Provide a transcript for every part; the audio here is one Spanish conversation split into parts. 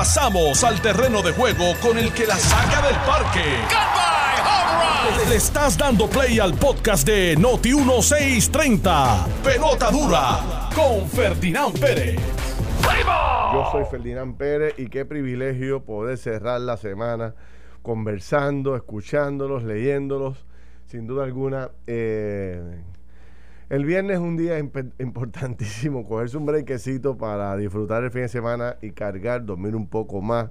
Pasamos al terreno de juego con el que la saca del parque. Le estás dando play al podcast de Noti 1630. Pelota dura con Ferdinand Pérez. Yo soy Ferdinand Pérez y qué privilegio poder cerrar la semana conversando, escuchándolos, leyéndolos. Sin duda alguna, eh, el viernes es un día importantísimo, cogerse un brequecito para disfrutar el fin de semana y cargar, dormir un poco más,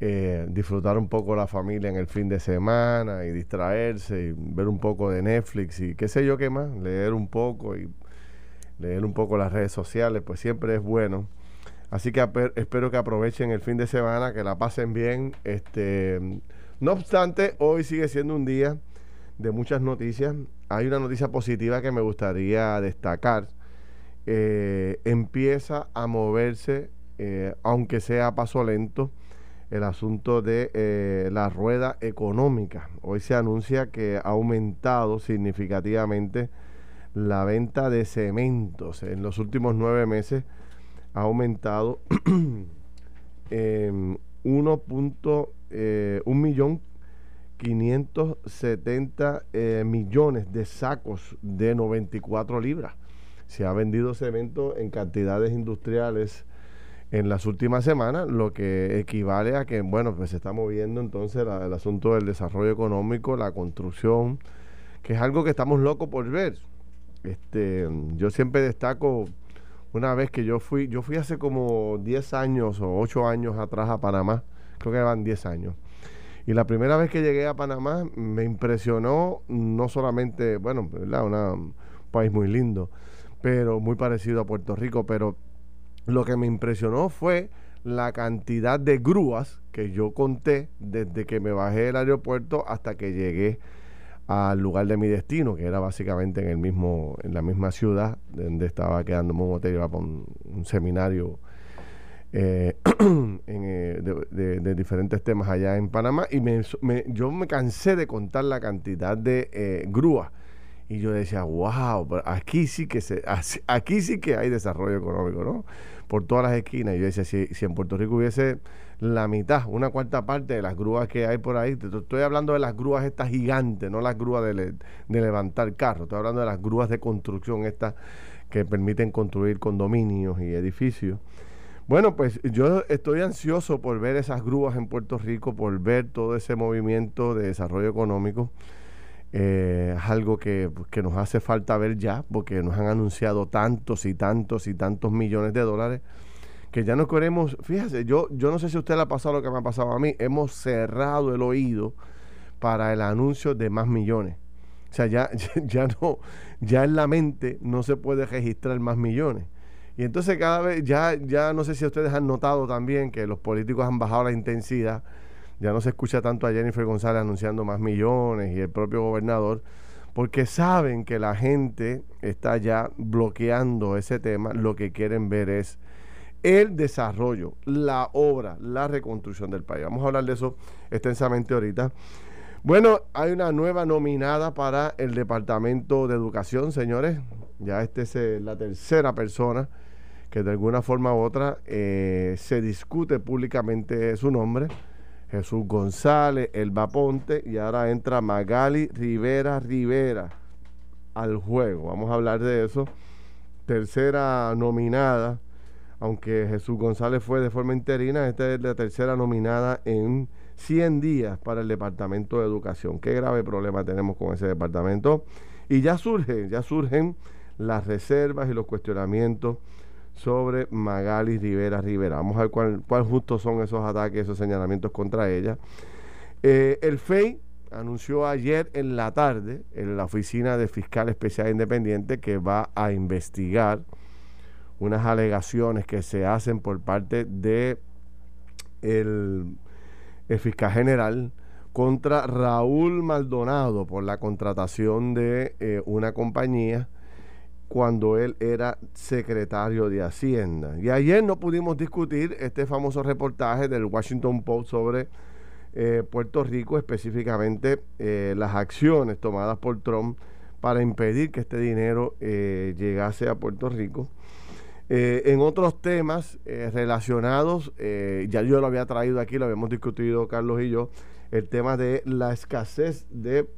eh, disfrutar un poco la familia en el fin de semana y distraerse y ver un poco de Netflix y qué sé yo qué más, leer un poco y leer un poco las redes sociales, pues siempre es bueno. Así que espero que aprovechen el fin de semana, que la pasen bien. Este, no obstante, hoy sigue siendo un día de muchas noticias. Hay una noticia positiva que me gustaría destacar. Eh, empieza a moverse, eh, aunque sea a paso lento, el asunto de eh, la rueda económica. Hoy se anuncia que ha aumentado significativamente la venta de cementos. En los últimos nueve meses ha aumentado en 1.1 millón 570 eh, millones de sacos de 94 libras. Se ha vendido cemento en cantidades industriales en las últimas semanas, lo que equivale a que, bueno, pues se está moviendo entonces el asunto del desarrollo económico, la construcción, que es algo que estamos locos por ver. Este, yo siempre destaco una vez que yo fui, yo fui hace como 10 años o 8 años atrás a Panamá, creo que eran 10 años y la primera vez que llegué a Panamá me impresionó no solamente, bueno, ¿verdad? un país muy lindo, pero muy parecido a Puerto Rico, pero lo que me impresionó fue la cantidad de grúas que yo conté desde que me bajé del aeropuerto hasta que llegué al lugar de mi destino, que era básicamente en el mismo, en la misma ciudad donde estaba quedándome un hotel, iba para un seminario eh, eh, de, diferentes temas allá en Panamá y me, yo me cansé de contar la cantidad de eh, grúas y yo decía, wow, aquí sí que se, aquí sí que hay desarrollo económico, ¿no? Por todas las esquinas. Y yo decía, si, en Puerto Rico hubiese la mitad, una cuarta parte de las grúas que hay por ahí, estoy hablando de las grúas estas gigantes, no las grúas de, de levantar carros, estoy hablando de las grúas de construcción estas que permiten construir condominios y edificios. Bueno, pues yo estoy ansioso por ver esas grúas en Puerto Rico, por ver todo ese movimiento de desarrollo económico. Eh, es algo que, pues, que, nos hace falta ver ya, porque nos han anunciado tantos y tantos y tantos millones de dólares que ya no queremos. Fíjese, yo, yo no sé si usted le ha pasado lo que me ha pasado a mí. Hemos cerrado el oído para el anuncio de más millones. O sea, ya, ya no, ya en la mente no se puede registrar más millones. Y entonces cada vez, ya, ya no sé si ustedes han notado también que los políticos han bajado la intensidad, ya no se escucha tanto a Jennifer González anunciando más millones y el propio gobernador, porque saben que la gente está ya bloqueando ese tema, lo que quieren ver es el desarrollo, la obra, la reconstrucción del país. Vamos a hablar de eso extensamente ahorita. Bueno, hay una nueva nominada para el Departamento de Educación, señores. Ya esta es eh, la tercera persona que de alguna forma u otra eh, se discute públicamente su nombre. Jesús González, Elba Ponte y ahora entra Magali Rivera Rivera al juego. Vamos a hablar de eso. Tercera nominada, aunque Jesús González fue de forma interina, esta es la tercera nominada en 100 días para el Departamento de Educación. Qué grave problema tenemos con ese departamento. Y ya surgen, ya surgen las reservas y los cuestionamientos sobre Magali Rivera Rivera. Vamos a ver cuál, cuál justo son esos ataques, esos señalamientos contra ella. Eh, el FEI anunció ayer en la tarde en la Oficina de Fiscal Especial Independiente que va a investigar unas alegaciones que se hacen por parte de el, fiscal general contra Raúl Maldonado por la contratación de eh, una compañía cuando él era secretario de Hacienda. Y ayer no pudimos discutir este famoso reportaje del Washington Post sobre eh, Puerto Rico, específicamente eh, las acciones tomadas por Trump para impedir que este dinero eh, llegase a Puerto Rico. En otros temas relacionados, ya yo lo había traído aquí, lo habíamos discutido Carlos y yo, el tema de la escasez de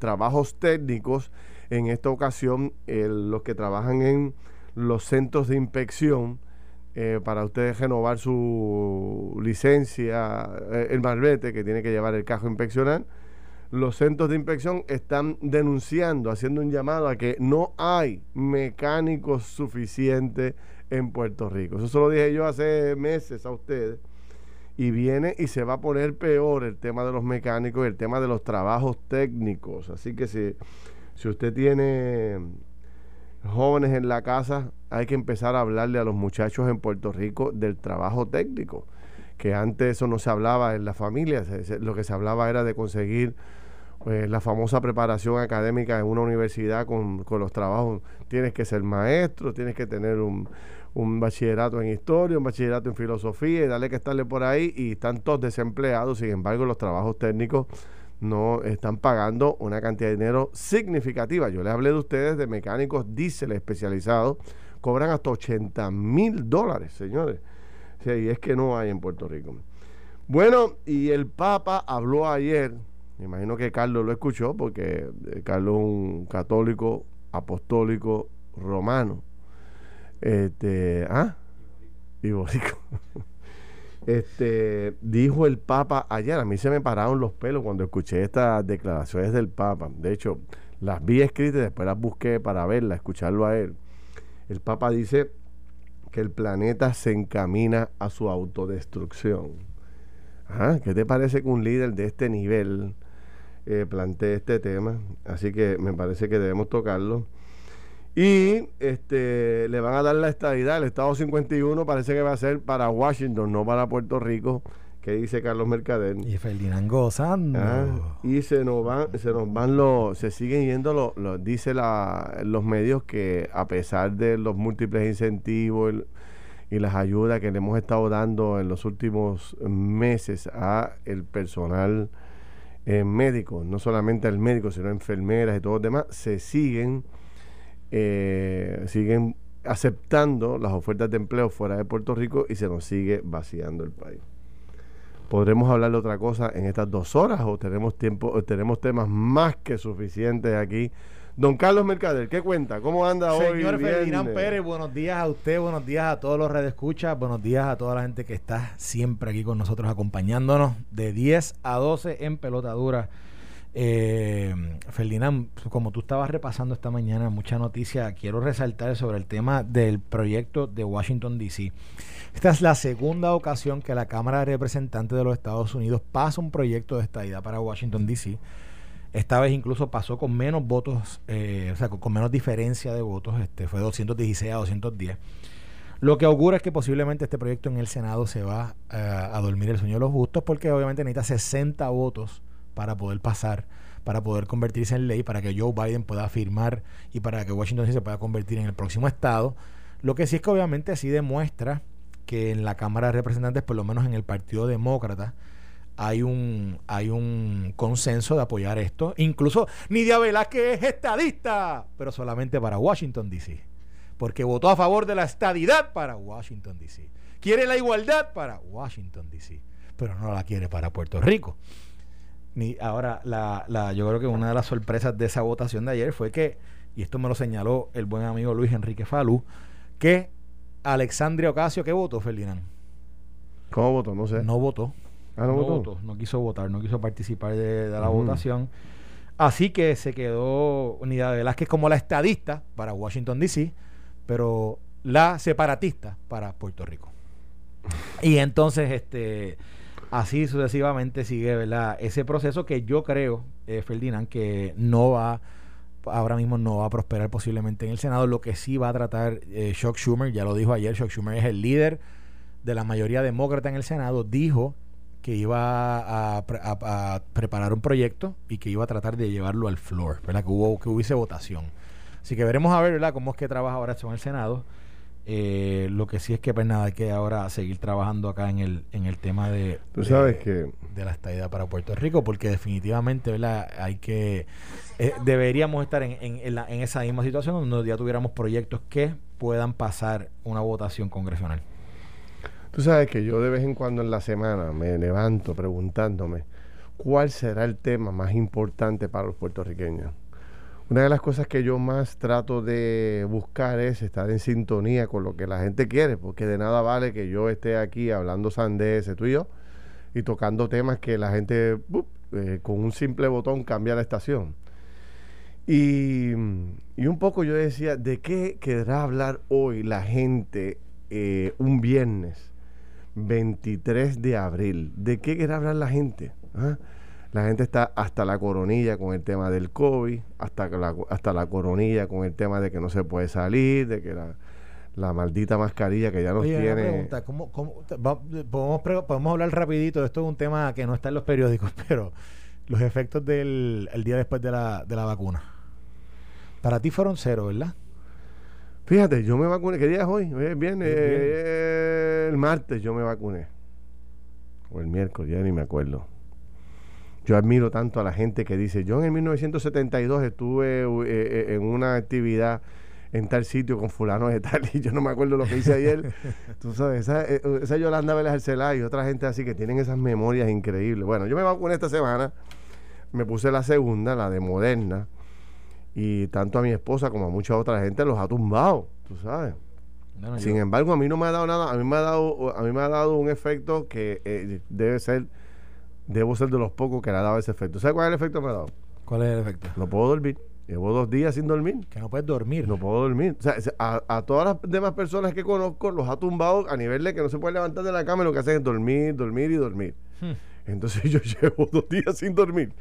trabajos técnicos. En esta ocasión, los que trabajan en los centros de inspección, para ustedes renovar su licencia, el malvete que tiene que llevar el cajo a inspeccionar, los centros de inspección están denunciando, haciendo un llamado a que no hay mecánicos suficientes en Puerto Rico. Eso se lo dije yo hace meses a ustedes. Y viene y se va a poner peor el tema de los mecánicos y el tema de los trabajos técnicos. Así que si, si usted tiene jóvenes en la casa, hay que empezar a hablarle a los muchachos en Puerto Rico del trabajo técnico, que antes eso no se hablaba en la familia, lo que se hablaba era de conseguir pues, la famosa preparación académica en una universidad con, los trabajos. Tienes que ser maestro, tienes que tener un, bachillerato en historia, un bachillerato en filosofía y darle que estarle por ahí y están todos desempleados. Sin embargo, los trabajos técnicos no están pagando una cantidad de dinero significativa. Yo les hablé de ustedes de mecánicos diésel especializados, cobran hasta 80 mil dólares, señores. y es que no hay en Puerto Rico. Bueno, y el Papa habló ayer me imagino que Carlos lo escuchó porque eh, Carlos es un católico apostólico romano. Este, ¿ah? Este, dijo el Papa ayer, a mí se me pararon los pelos cuando escuché estas declaraciones del Papa. De hecho, las vi escritas y después las busqué para verlas, escucharlo a él. El Papa dice que el planeta se encamina a su autodestrucción. ¿Qué te parece que un líder de este nivel eh, planteé este tema, así que me parece que debemos tocarlo. Y este le van a dar la estadidad, el Estado 51 parece que va a ser para Washington, no para Puerto Rico, que dice Carlos Mercader. Y Ferdinand gozando. Ah, y se nos van, se nos van los, se siguen yendo los, dice la, los medios que a pesar de los múltiples incentivos y las ayudas que le hemos estado dando en los últimos meses a el personal eh, médicos, no solamente al médico, sino enfermeras y todo los demás, se siguen, eh, siguen aceptando las ofertas de empleo fuera de Puerto Rico y se nos sigue vaciando el país. ¿Podremos hablar de otra cosa en estas dos horas o tenemos tiempo, o tenemos temas más que suficientes aquí Don Carlos Mercader, ¿qué cuenta? ¿Cómo anda hoy? Señor Ferdinand Pérez, buenos días a usted, buenos días a todos los escuchas, buenos días a toda la gente que está siempre aquí con nosotros acompañándonos de 10 a 12 en pelotadura. Eh, Ferdinand, como tú estabas repasando esta mañana mucha noticia, quiero resaltar sobre el tema del proyecto de Washington DC. Esta es la segunda ocasión que la Cámara de Representantes de los Estados Unidos pasa un proyecto de estadía para Washington DC. Esta vez incluso pasó con menos votos, eh, o sea, con, menos diferencia de votos, este fue 216 a 210. Lo que augura es que posiblemente este proyecto en el Senado se va eh, a dormir el sueño de los justos porque obviamente necesita 60 votos para poder pasar, para poder convertirse en ley, para que Joe Biden pueda firmar y para que Washington se pueda convertir en el próximo estado. Lo que sí es que obviamente así demuestra que en la Cámara de Representantes, por lo menos en el Partido Demócrata, hay un, hay un consenso de apoyar esto. Incluso Nidia que es estadista, pero solamente para Washington, D.C. Porque votó a favor de la estadidad para Washington, D.C. Quiere la igualdad para Washington, D.C. Pero no la quiere para Puerto Rico. Ni, ahora, la, la, yo creo que una de las sorpresas de esa votación de ayer fue que, y esto me lo señaló el buen amigo Luis Enrique Falú, que Alexandria Ocasio, ¿qué votó, Ferdinand? ¿Cómo votó? No sé. No votó. Ah, no, no quiso votar, no quiso participar de, la votación. Así que se quedó Unidad de Velázquez como la estadista para Washington DC, pero la separatista para Puerto Rico. Y entonces, este, así sucesivamente sigue, ¿verdad? Ese proceso que yo creo, eh, Ferdinand, que no va, ahora mismo no va a prosperar posiblemente en el Senado. Lo que sí va a tratar eh, Chuck Schumer, ya lo dijo ayer, Chuck Schumer es el líder de la mayoría demócrata en el Senado, dijo que iba a, preparar un proyecto y que iba a tratar de llevarlo al floor, ¿verdad? Que, hubo, que hubiese votación. Así que veremos a ver, ¿verdad?, cómo es que trabaja ahora esto en el Senado. Eh, lo que sí es que, pues nada, hay que ahora seguir trabajando acá en el, en el tema de, ¿Tú sabes que... de la estadía para Puerto Rico, porque definitivamente, ¿verdad?, hay que. Eh, deberíamos estar en, en, en, esa misma situación donde ya tuviéramos proyectos que puedan pasar una votación congresional? Tú sabes que yo de vez en cuando en la semana me levanto preguntándome cuál será el tema más importante para los puertorriqueños. Una de las cosas que yo más trato de buscar es estar en sintonía con lo que la gente quiere, porque de nada vale que yo esté aquí hablando sandeces, tú y yo, y tocando temas que la gente eh, con un simple botón cambia la estación. Y, un poco yo decía, ¿de qué querrá hablar hoy la gente eh, un viernes 23 de abril? ¿De qué querrá hablar la gente? ¿Ah? La gente está hasta la coronilla con el tema del COVID, hasta la, hasta la coronilla con el tema de que no se puede salir, de que la, maldita mascarilla que ya nos tiene. pregunta, ¿cómo, cómo podemos, podemos hablar rapidito, esto es un tema que no está en los periódicos, pero los efectos del el día después de la, de la vacuna. Para ti fueron cero, ¿verdad? Fíjate, yo me vacuné. ¿Qué día es hoy? Bien, eh, el martes yo me vacuné. O el miércoles, ya ni me acuerdo. Yo admiro tanto a la gente que dice, yo en el 1972 estuve eh, eh, en una actividad en tal sitio con fulano de tal y yo no me acuerdo lo que hice ayer. Tú sabes, esa, eh, esa Yolanda Vélez Arcelá y otra gente así que tienen esas memorias increíbles. Bueno, yo me vacuné esta semana, me puse la segunda, la de Moderna, y tanto a mi esposa como a mucha otra gente los ha tumbado, tú sabes. Sin embargo, a mí no me ha dado nada, a mí me ha dado, a mí me ha dado un efecto que debe ser debo ser de los pocos que le ha dado ese efecto. ¿Sabes cuál es el efecto que me ha dado? ¿Cuál es el efecto? No puedo dormir. Llevo dos días sin dormir. Que no puedes dormir. No puedo dormir. O sea, a, todas las demás personas que conozco los ha tumbado a nivel de que no se puede levantar de la cama y lo que hacen es dormir, dormir y dormir. Hmm. Entonces yo llevo dos días sin dormir.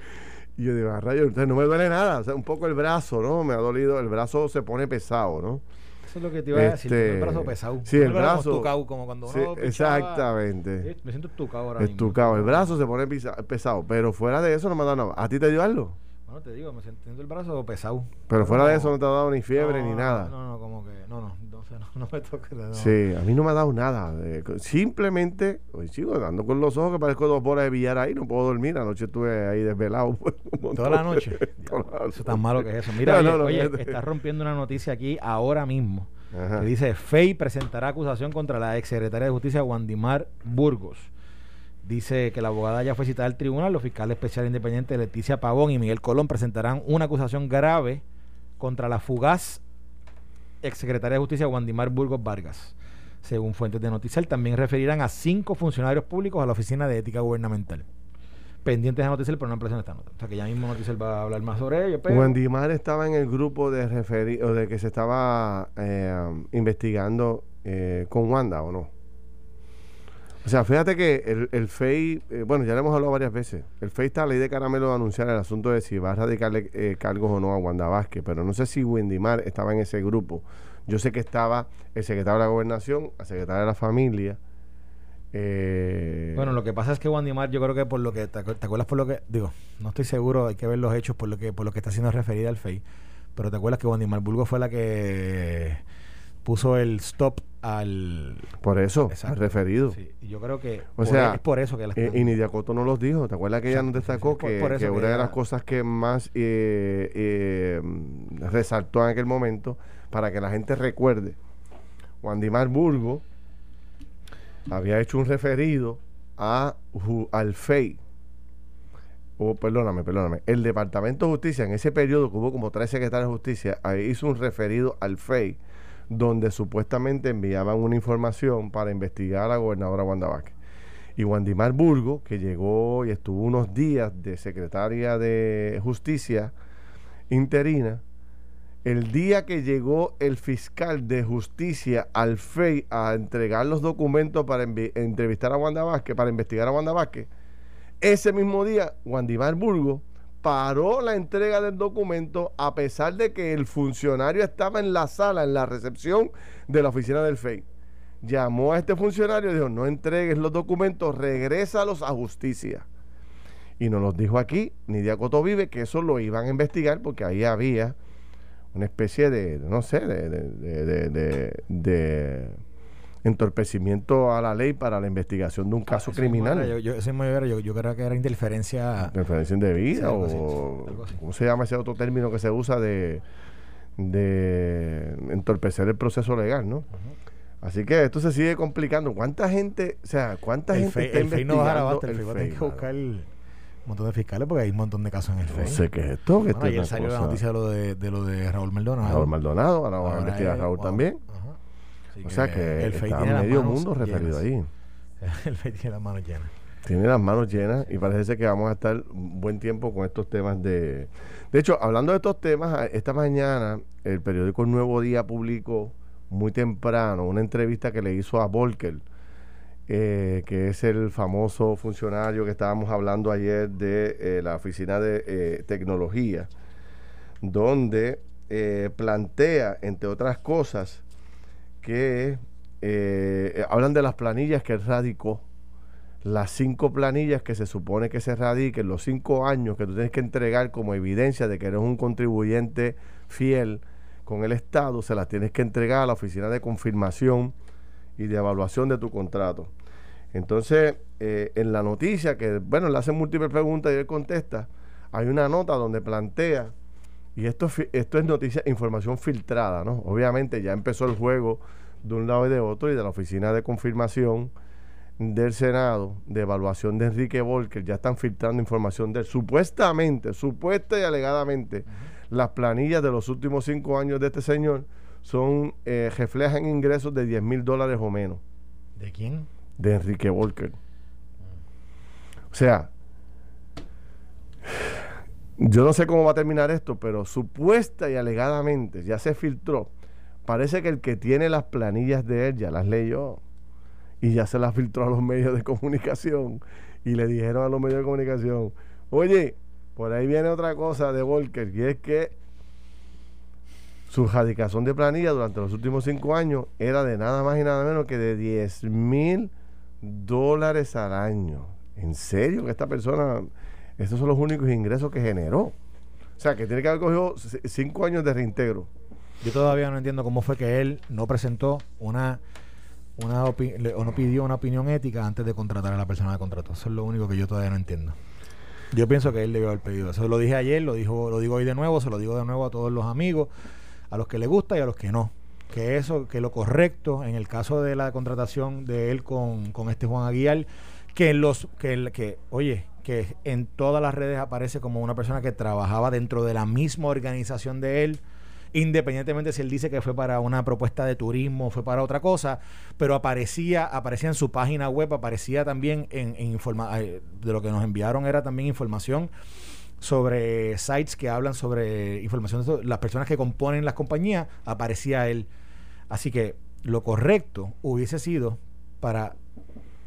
Y yo digo, a rayos, no me duele nada. O sea, un poco el brazo, ¿no? Me ha dolido. El brazo se pone pesado, ¿no? Eso es lo que te iba a decir. el este, brazo pesado. Sí, el, brazo. como cuando uno exactamente. Me siento estucado ahora Estucado. El brazo se pone pesado. Pero fuera de eso no me nada. ¿A ti te dio algo? Bueno, te digo, me siento el brazo pesado. Pero fuera de eso no te ha dado ni fiebre ni nada. No, no, como que. No, no. no, me toca. Sí, a mí no me ha dado nada. simplemente, hoy sigo andando con los ojos que parezco dos bolas de billar ahí. No puedo dormir. Anoche estuve ahí desvelado. Toda la noche. eso es tan malo que es eso. Mira, oye, estás rompiendo una noticia aquí ahora mismo. Que dice: FEI presentará acusación contra la exsecretaria de Justicia, Wandimar Burgos. Dice que la abogada ya fue citada al tribunal. Los fiscales especiales independientes Leticia Pavón y Miguel Colón presentarán una acusación grave contra la fugaz exsecretaria de Justicia, Wandimar Burgos Vargas. Según fuentes de noticias, también referirán a cinco funcionarios públicos a la Oficina de Ética Gubernamental pendientes de noticias, pero no en esta nota. O sea que ya mismo noticias va a hablar más sobre ello. Pero... Wandimar estaba en el grupo de referido de que se estaba eh, investigando eh, con Wanda, ¿o no? O sea, fíjate que el, el FEI, eh, bueno, ya le hemos hablado varias veces. El FEI está a ley de caramelo de anunciar el asunto de si va a radicarle eh, cargos o no a Wanda Vázquez, pero no sé si Wendimar estaba en ese grupo. Yo sé que estaba el secretario de la Gobernación, el secretario de la Familia. Eh, bueno, lo que pasa es que Wandimar, yo creo que por lo que te, acuerdas por lo que digo, no estoy seguro, hay que ver los hechos por lo que por lo que está siendo referida al FEI, pero te acuerdas que Wandimar Bulgo fue la que puso el stop al por eso al referido. Sí. y yo creo que o sea es por eso que eh, y Nidia Coto no los dijo. Te acuerdas que ella nos destacó que, una de las cosas que más eh, eh, resaltó en aquel momento para que la gente recuerde Wandimar Burgo había hecho un referido a al FEI. O perdóname, perdóname, el Departamento de Justicia en ese periodo que hubo como tres secretarios de Justicia, ahí hizo un referido al FEI donde supuestamente enviaban una información para investigar a la gobernadora Wanda Vázquez. Y Wandimar Burgo, que llegó y estuvo unos días de secretaria de Justicia interina, el día que llegó el fiscal de justicia al FEI a entregar los documentos para entrevistar a Wanda Vázquez, para investigar a Wanda Vázquez, ese mismo día, Wandimar Burgo paró la entrega del documento a pesar de que el funcionario estaba en la sala, en la recepción de la oficina del FEI. Llamó a este funcionario y dijo, no entregues los documentos, regrésalos a justicia. Y nos los dijo aquí, Nidia Coto Vive, que eso lo iban a investigar porque ahí había una especie de, no sé, de, de, de entorpecimiento a la ley para la investigación de un caso criminal. Yo, yo, yo, yo, creo que era interferencia. Interferencia indebida o. ¿Cómo se llama ese otro término que se usa de, de entorpecer el proceso legal, ¿no? Así que esto se sigue complicando. ¿Cuánta gente, o sea, cuánta gente está investigando el, FEI? Tiene que buscar un montón de fiscales porque hay un montón de casos en el FEI. No sé qué es esto. Que ayer salió la noticia de lo de, de, lo de Raúl Maldonado. Raúl Maldonado, ahora vamos a investigar a Raúl también. O sea que el está medio mundo referido ahí. el FEI tiene las manos llenas. Tiene las manos llenas y parece que vamos a estar un buen tiempo con estos temas de... De hecho, hablando de estos temas, esta mañana el periódico Nuevo Día publicó muy temprano una entrevista que le hizo a Volker, eh, que es el famoso funcionario que estábamos hablando ayer de eh, la Oficina de eh, Tecnología, donde plantea, entre otras cosas, que hablan de las planillas que radicó, las cinco planillas que se supone que se radiquen, los cinco años que tú tienes que entregar como evidencia de que eres un contribuyente fiel con el Estado, se las tienes que entregar a la oficina de confirmación y de evaluación de tu contrato. Entonces, eh, en la noticia, que bueno, le hacen múltiples preguntas y él contesta, hay una nota donde plantea, y esto, esto es noticia, información filtrada, ¿no? Obviamente ya empezó el juego de un lado y de otro y de la oficina de confirmación del Senado de evaluación de Enrique Volker ya están filtrando información de él. Supuestamente, supuesta y alegadamente, las planillas de los últimos cinco años de este señor son eh, reflejan ingresos de 10 mil dólares o menos. ¿De quién? De Enrique Volker. O sea, yo no sé cómo va a terminar esto, pero supuesta y alegadamente ya se filtró. Parece que el que tiene las planillas de él ya las leyó y ya se las filtró a los medios de comunicación y le dijeron a los medios de comunicación, oye, por ahí viene otra cosa de Volker, y es que su radicación de planilla durante los últimos cinco años era de nada más y nada menos que de 10 mil dólares al año. ¿En serio que esta persona, estos son los únicos ingresos que generó? O sea, que tiene que haber cogido cinco años de reintegro. Yo todavía no entiendo cómo fue que él no presentó una, una o no pidió una opinión ética antes de contratar a la persona de contrato. Eso es lo único que yo todavía no entiendo. Yo pienso que él debió haber pedido eso. Lo dije ayer, lo, dijo, lo digo hoy de nuevo, se lo digo de nuevo a todos los amigos, a los que le gusta y a los que no. Que eso, que lo correcto en el caso de la contratación de él con, con este Juan Aguilar, que los, que, que, oye, que en todas las redes aparece como una persona que trabajaba dentro de la misma organización de él independientemente si él dice que fue para una propuesta de turismo, fue para otra cosa, pero aparecía, aparecía en su página web, aparecía también en, en de lo que nos enviaron era también información sobre sites que hablan sobre información de las personas que componen las compañías, aparecía él. Así que lo correcto hubiese sido para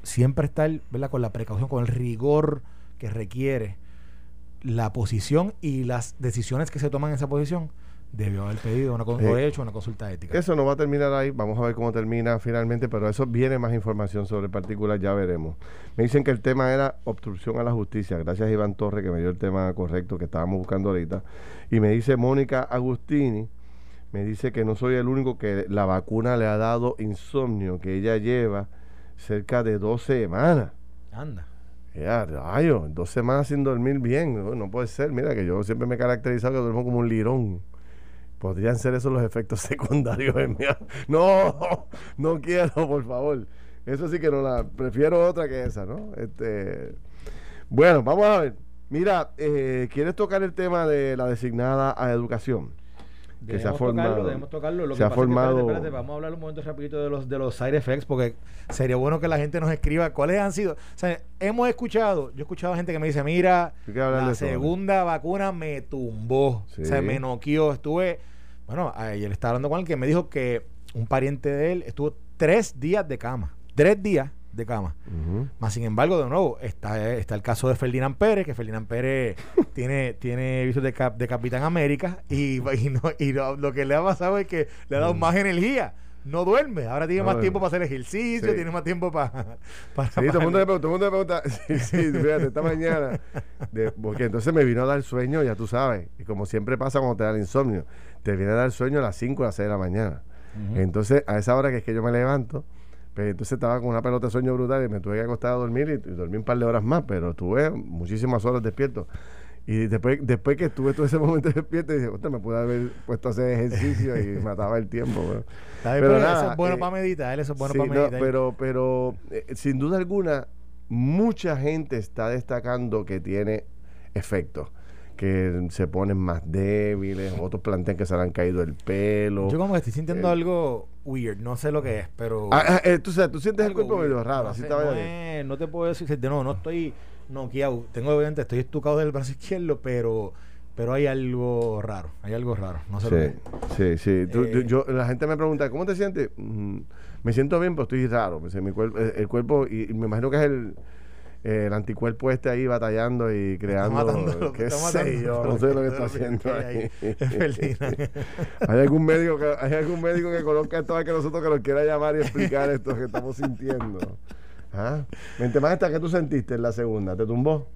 siempre estar ¿verdad? con la precaución, con el rigor que requiere la posición y las decisiones que se toman en esa posición debió haber pedido una, eh, hecho una consulta ética. Eso no va a terminar ahí, vamos a ver cómo termina finalmente, pero eso viene más información sobre el particular, ya veremos. Me dicen que el tema era obstrucción a la justicia, gracias a Iván Torres que me dio el tema correcto que estábamos buscando ahorita. Y me dice Mónica Agustini, me dice que no soy el único que la vacuna le ha dado insomnio, que ella lleva cerca de dos semanas. Anda. Ya, rayo, dos semanas sin dormir bien, no, puede ser. Mira que yo siempre me he caracterizado que duermo como un lirón. Podrían ser esos los efectos secundarios en mi... No, no quiero, por favor. Eso sí que no la... Prefiero otra que esa, ¿no? Este... Bueno, vamos a ver. Mira, eh, ¿quieres tocar el tema de la designada a educación? Que se ha formado. Tocarlo, tocarlo. Lo se ha formado. vamos a hablar un momento rapidito de los de los side effects porque sería bueno que la gente nos escriba cuáles han sido. O sea, hemos escuchado, yo he escuchado a gente que me dice, mira, la segunda vacuna me tumbó, se me noqueó, estuve bueno, ayer estaba hablando con alguien que me dijo que un pariente de él estuvo tres días de cama. Tres días de cama. Más sin embargo, de nuevo, está, está el caso de Ferdinand Pérez, que Ferdinand Pérez tiene, tiene visos de, de Capitán América y, y, lo, que le ha pasado es que le ha dado más energía. No duerme, ahora tiene más tiempo para hacer ejercicio, tiene más tiempo para... para sí, todo el mundo me pregunta, todo el mundo me pregunta, sí, sí, fíjate, esta mañana, porque entonces me vino a dar sueño, ya tú sabes, y como siempre pasa cuando te da el insomnio, te viene a dar sueño a las 5 o a las 6 de la mañana. Entonces, a esa hora que es que yo me levanto, pues entonces estaba con una pelota de sueño brutal y me tuve que acostar a dormir y, dormí un par de horas más, pero estuve muchísimas horas despierto. Y después, después que estuve todo ese momento despierto, dije, me pude haber puesto a hacer ejercicio y mataba el tiempo. Pero, eso es bueno eh, para meditar, eso es bueno para meditar. pero, pero eh, sin duda alguna, mucha gente está destacando que tiene efectos que se ponen más débiles, otros plantean que se le han caído el pelo. Yo como que estoy sintiendo eh, algo weird, no sé lo que es, pero... Ah, ah, eh, tú, tú sientes el cuerpo medio raro, así no, no te puedo decir, no, no estoy noqueado, tengo obviamente, estoy estucado del brazo izquierdo, pero pero hay algo raro, hay algo raro, no sé sí, lo que Sí, sí, eh, yo, la gente me pregunta, ¿cómo te sientes? Mm, me siento bien, pero estoy raro, mi cuerpo, el cuerpo, y me imagino que es el el anticuerpo este ahí batallando y creando qué sé yo no sé lo que está haciendo ahí, hay algún médico que hay algún médico que conozca esto que nosotros que nos quiera llamar y explicar esto que estamos sintiendo ¿Ah? mente más esta que tú sentiste en la segunda te tumbó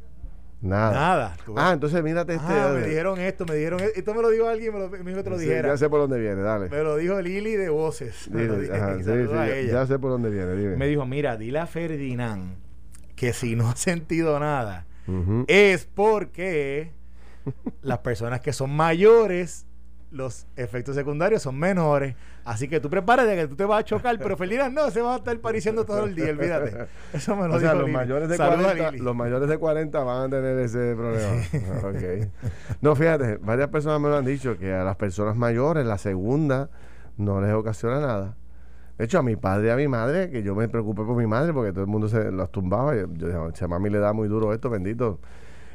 Nada. Nada. Ah, entonces mírate este. Ah, me dijeron esto, me dijeron e-, esto. me lo dijo alguien, me lo, me dijo que te lo dijera. Ya sé por dónde viene, dale. Me lo dijo Lili de Voces. ya sé por dónde viene, dime. Me dijo, mira, dile a Ferdinand que si no ha sentido nada, es porque las personas que son mayores, los efectos secundarios son menores. Así que tú prepárate que tú te vas a chocar, pero Felina no, se va a estar pariciando todo el día, olvídate. Eso me lo o sea, los mayores, de 40, los mayores de 40 van a tener ese problema. okay. No, fíjate, varias personas me lo han dicho que a las personas mayores la segunda no les ocasiona nada. De hecho, a mi padre y a mi madre, que yo me preocupé por mi madre porque todo el mundo se los tumbaba. Yo, yo dije, a mami le da muy duro esto, bendito.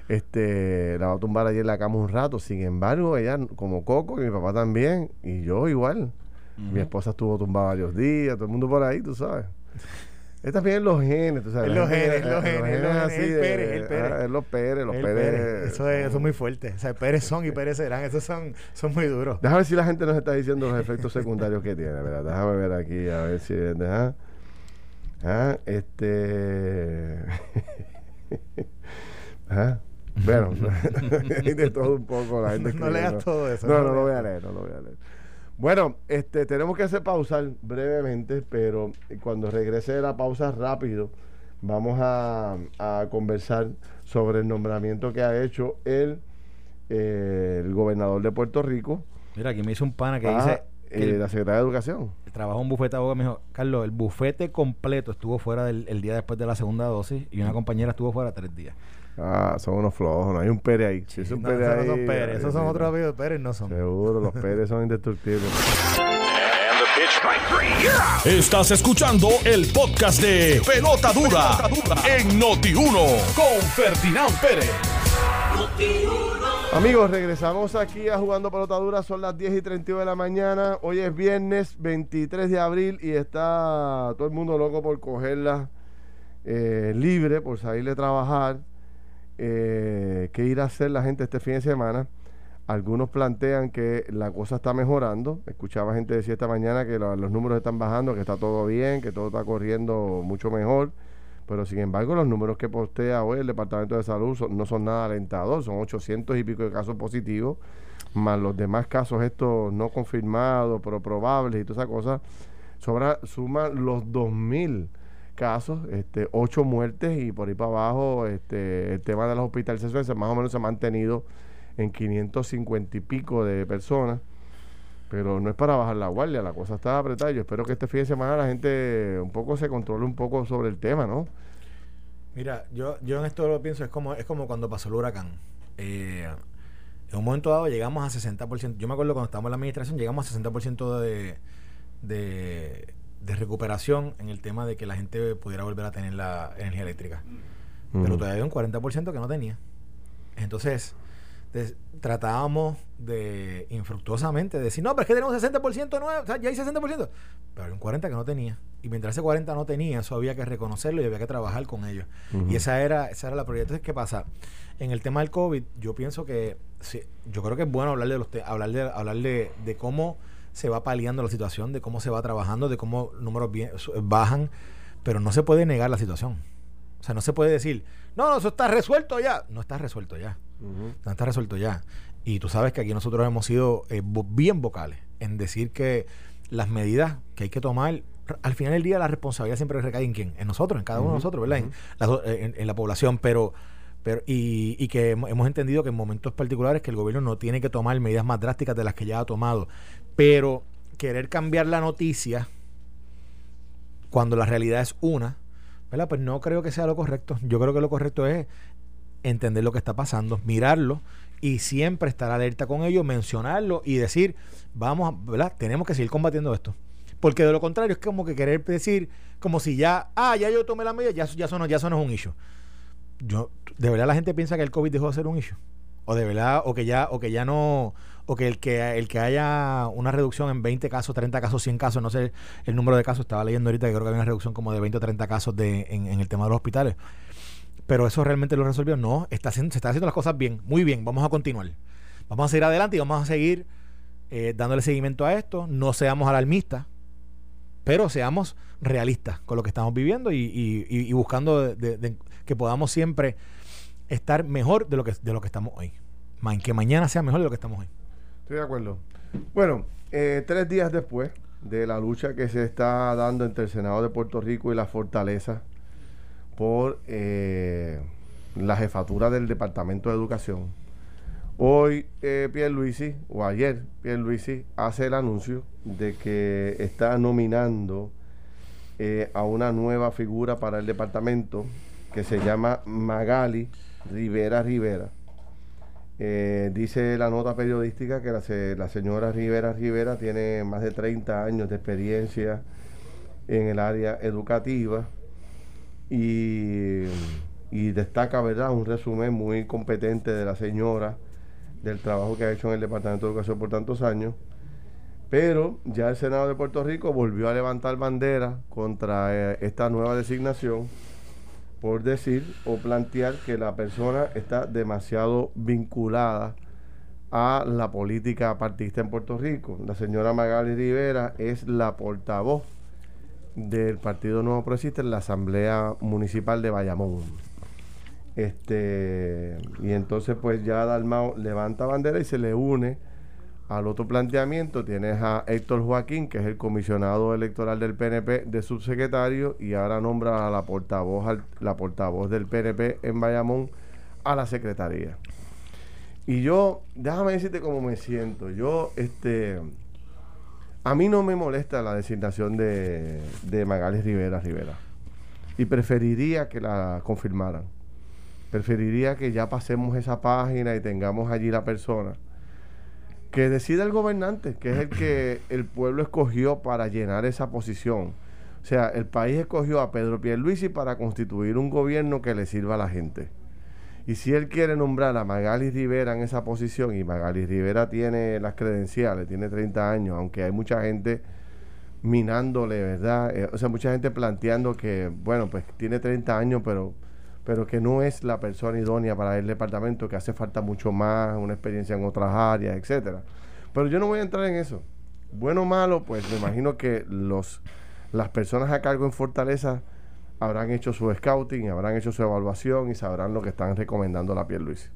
Este, la va a tumbar allí en la cama un rato. Sin embargo, ella como Coco y mi papá también, y yo igual. Mi esposa estuvo tumbada varios días, todo el mundo por ahí, tú sabes. Es también los genes, tú sabes. los genes, los genes, los genes. El Pérez, el Pérez. Ah, los Pérez, los Pérez. Eso, es, eso es muy fuerte. O sea, Pérez son y Pérez serán. Esos son, son muy duros. Déjame ver si la gente nos está diciendo los efectos secundarios que tiene, ¿verdad? Déjame ver aquí, a ver si... Ah, este... ah, bueno, de todo un poco la gente No leas todo eso. No, no, no lo voy a leer, no lo voy a leer. Bueno, este, tenemos que hacer pausar brevemente, pero cuando regrese de la pausa rápido, vamos a, conversar sobre el nombramiento que ha hecho el, eh, el gobernador de Puerto Rico. Mira, aquí me hizo un pana que dice... Eh, la Secretaría de Educación. Trabajó un bufete de abogados. Me dijo, Carlos, el bufete completo estuvo fuera del, el día después de la segunda dosis y una compañera estuvo fuera tres días. Ah, son unos flojos, no hay un Pérez ahí. Si es un no, esos no son Pérez, esos son otros amigos de Pérez, no son. Seguro, los Pérez son indestructibles. Estás escuchando el podcast de Pelota Dura, en Noti1 con Ferdinand Pérez. Amigos, regresamos aquí a Jugando Pelota Dura. Son las 10 y 31 de la mañana. Hoy es viernes 23 de abril y está todo el mundo loco por cogerla eh, libre, por salirle a trabajar eh, qué ir a hacer la gente este fin de semana. Algunos plantean que la cosa está mejorando. Escuchaba gente decir esta mañana que los números están bajando, que está todo bien, que todo está corriendo mucho mejor. Pero sin embargo, los números que postea hoy el Departamento de Salud no son nada alentadores. Son 800 y pico de casos positivos, más los demás casos estos no confirmados, pero probables y todas esas cosas. Sobra, suman los 2000 casos, este, ocho muertes y por ahí para abajo este, el tema de las hospitalizaciones más o menos se ha mantenido en 550 y pico de personas. Pero no es para bajar la guardia, la cosa está apretada. Yo espero que este fin de semana la gente un poco se controle un poco sobre el tema, ¿no? Mira, yo, yo en esto lo pienso, es como, es como cuando pasó el huracán. Eh, en un momento dado llegamos a 60%. Yo me acuerdo cuando estábamos en la administración, llegamos a 60% de, de de recuperación en el tema de que la gente pudiera volver a tener la energía eléctrica. Pero todavía hay un 40% que no tenía. Entonces, tratábamos de infructuosamente decir, no, pero es que tenemos 60% nuevo, o sea, ya hay 60%. Pero hay un 40% que no tenía. Y mientras ese 40% no tenía, eso había que reconocerlo y había que trabajar con ellos. Y esa era, esa era la prioridad. Entonces, ¿qué pasa? En el tema del COVID, yo pienso que, sí, yo creo que es bueno hablar de, los hablar de, hablar de, de cómo se va paliando la situación, de cómo se va trabajando, de cómo números bajan, pero no se puede negar la situación. O sea, no se puede decir, no, no, eso está resuelto ya. No está resuelto ya. No está resuelto ya. Y tú sabes que aquí nosotros hemos sido eh, bien vocales en decir que las medidas que hay que tomar, al final del día la responsabilidad siempre recae en quién? En nosotros, en cada uno de nosotros, ¿verdad? en, la población, pero Pero, y, y que hemos entendido que en momentos particulares que el gobierno no tiene que tomar medidas más drásticas de las que ya ha tomado. Pero querer cambiar la noticia cuando la realidad es una, ¿verdad? Pues no creo que sea lo correcto. Yo creo que lo correcto es entender lo que está pasando, mirarlo y siempre estar alerta con ello, mencionarlo y decir, vamos, ¿verdad? Tenemos que seguir combatiendo esto. Porque de lo contrario es como que querer decir, como si ya, ah, ya yo tomé la medida, ya, ya, eso, no, ya eso no es un issue. Yo, de verdad la gente piensa que el COVID dejó de ser un issue. O de verdad, o que ya, o que ya no, o que el que el que haya una reducción en 20 casos, 30 casos, 100 casos, no sé el número de casos, estaba leyendo ahorita que creo que había una reducción como de 20 o 30 casos de, en, en el tema de los hospitales. Pero eso realmente lo resolvió. No, está haciendo, se están haciendo las cosas bien, muy bien. Vamos a continuar. Vamos a seguir adelante y vamos a seguir eh, dándole seguimiento a esto. No seamos alarmistas, pero seamos realistas con lo que estamos viviendo y, buscando que podamos siempre estar mejor de lo que, de lo que estamos hoy. que mañana sea mejor de lo que estamos hoy. Estoy de acuerdo. Bueno, eh, tres días después de la lucha que se está dando entre el Senado de Puerto Rico y la Fortaleza por eh, la jefatura del Departamento de Educación, hoy eh, Pierre Luisi, o ayer Pierre Luisi, hace el anuncio de que está nominando eh, a una nueva figura para el departamento que se llama Magali Rivera Rivera. Eh, dice la nota periodística que la, señora Rivera Rivera tiene más de 30 años de experiencia en el área educativa y, destaca, ¿verdad?, un resumen muy competente de la señora del trabajo que ha hecho en el Departamento de Educación por tantos años. Pero ya el Senado de Puerto Rico volvió a levantar bandera contra eh, esta nueva designación por decir o plantear que la persona está demasiado vinculada a la política partista en Puerto Rico. La señora Magali Rivera es la portavoz del Partido Nuevo Progresista en la Asamblea Municipal de Bayamón. Este, y entonces pues ya Dalmao levanta bandera y se le une al otro planteamiento tienes a Héctor Joaquín, que es el comisionado electoral del PNP de subsecretario, y ahora nombra a la portavoz, la portavoz del PNP en Bayamón a la secretaría. Y yo, déjame decirte cómo me siento. Yo, este, a mí no me molesta la designación de, de Rivera Rivera. Y preferiría que la confirmaran. Preferiría que ya pasemos esa página y tengamos allí la persona que decida el gobernante, que es el que el pueblo escogió para llenar esa posición. O sea, el país escogió a Pedro Pierluisi para constituir un gobierno que le sirva a la gente. Y si él quiere nombrar a Magali Rivera en esa posición, y Magali Rivera tiene las credenciales, tiene 30 años, aunque hay mucha gente minándole, ¿verdad? Eh, o sea, mucha gente planteando que, bueno, pues tiene 30 años, pero pero que no es la persona idónea para el departamento, que hace falta mucho más, una experiencia en otras áreas, etcétera. Pero yo no voy a entrar en eso. Bueno o malo, pues me imagino que los las personas a cargo en Fortaleza habrán hecho su scouting, habrán hecho su evaluación y sabrán lo que están recomendando a la Pierluisi.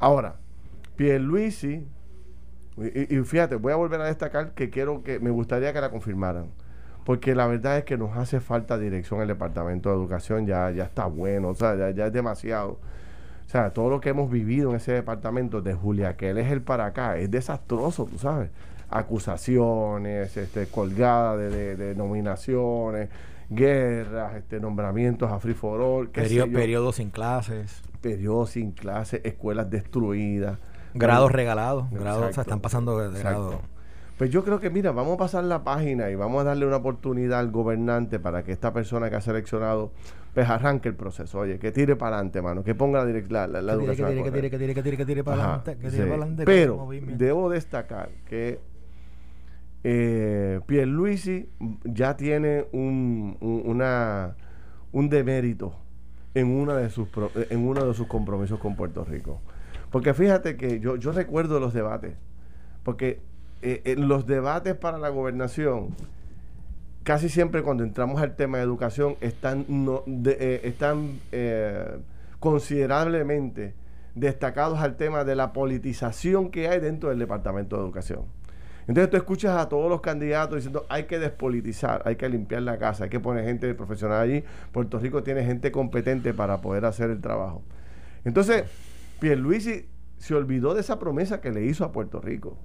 Ahora, Pierluisi, y, y fíjate, voy a volver a destacar que quiero que me gustaría que la confirmaran porque la verdad es que nos hace falta dirección en el Departamento de Educación, ya, ya está bueno, o sea, ya, es demasiado. O sea, todo lo que hemos vivido en ese departamento de Julia, que él es el para acá, es desastroso, tú sabes. Acusaciones, este, colgadas de, nominaciones, guerras, este, nombramientos a free for all. periodos sin clases. Periodos sin clases, escuelas destruidas. Grados regalados, grados, o sea, están pasando de grado. Pues yo creo que, mira, vamos a pasar la página y vamos a darle una oportunidad al gobernante para que esta persona que ha seleccionado, pues arranque el proceso. Oye, que tire para adelante, mano, que ponga la, la, la, educación. Que tire, que tire, que tire, que tire, que tire para adelante. Que tire para adelante Pero debo destacar que eh, Pierluisi ya tiene un, una, un demérito en, una de sus, en uno de sus compromisos con Puerto Rico. Porque fíjate que yo, yo recuerdo los debates. Porque eh, en los debates para la gobernación, casi siempre cuando entramos al tema de educación, están, eh, eh, considerablemente destacados al tema de la politización que hay dentro del Departamento de Educación. Entonces tú escuchas a todos los candidatos diciendo hay que despolitizar, hay que limpiar la casa, hay que poner gente profesional allí. Puerto Rico tiene gente competente para poder hacer el trabajo. Entonces, Pierluisi se olvidó de esa promesa que le hizo a Puerto Rico.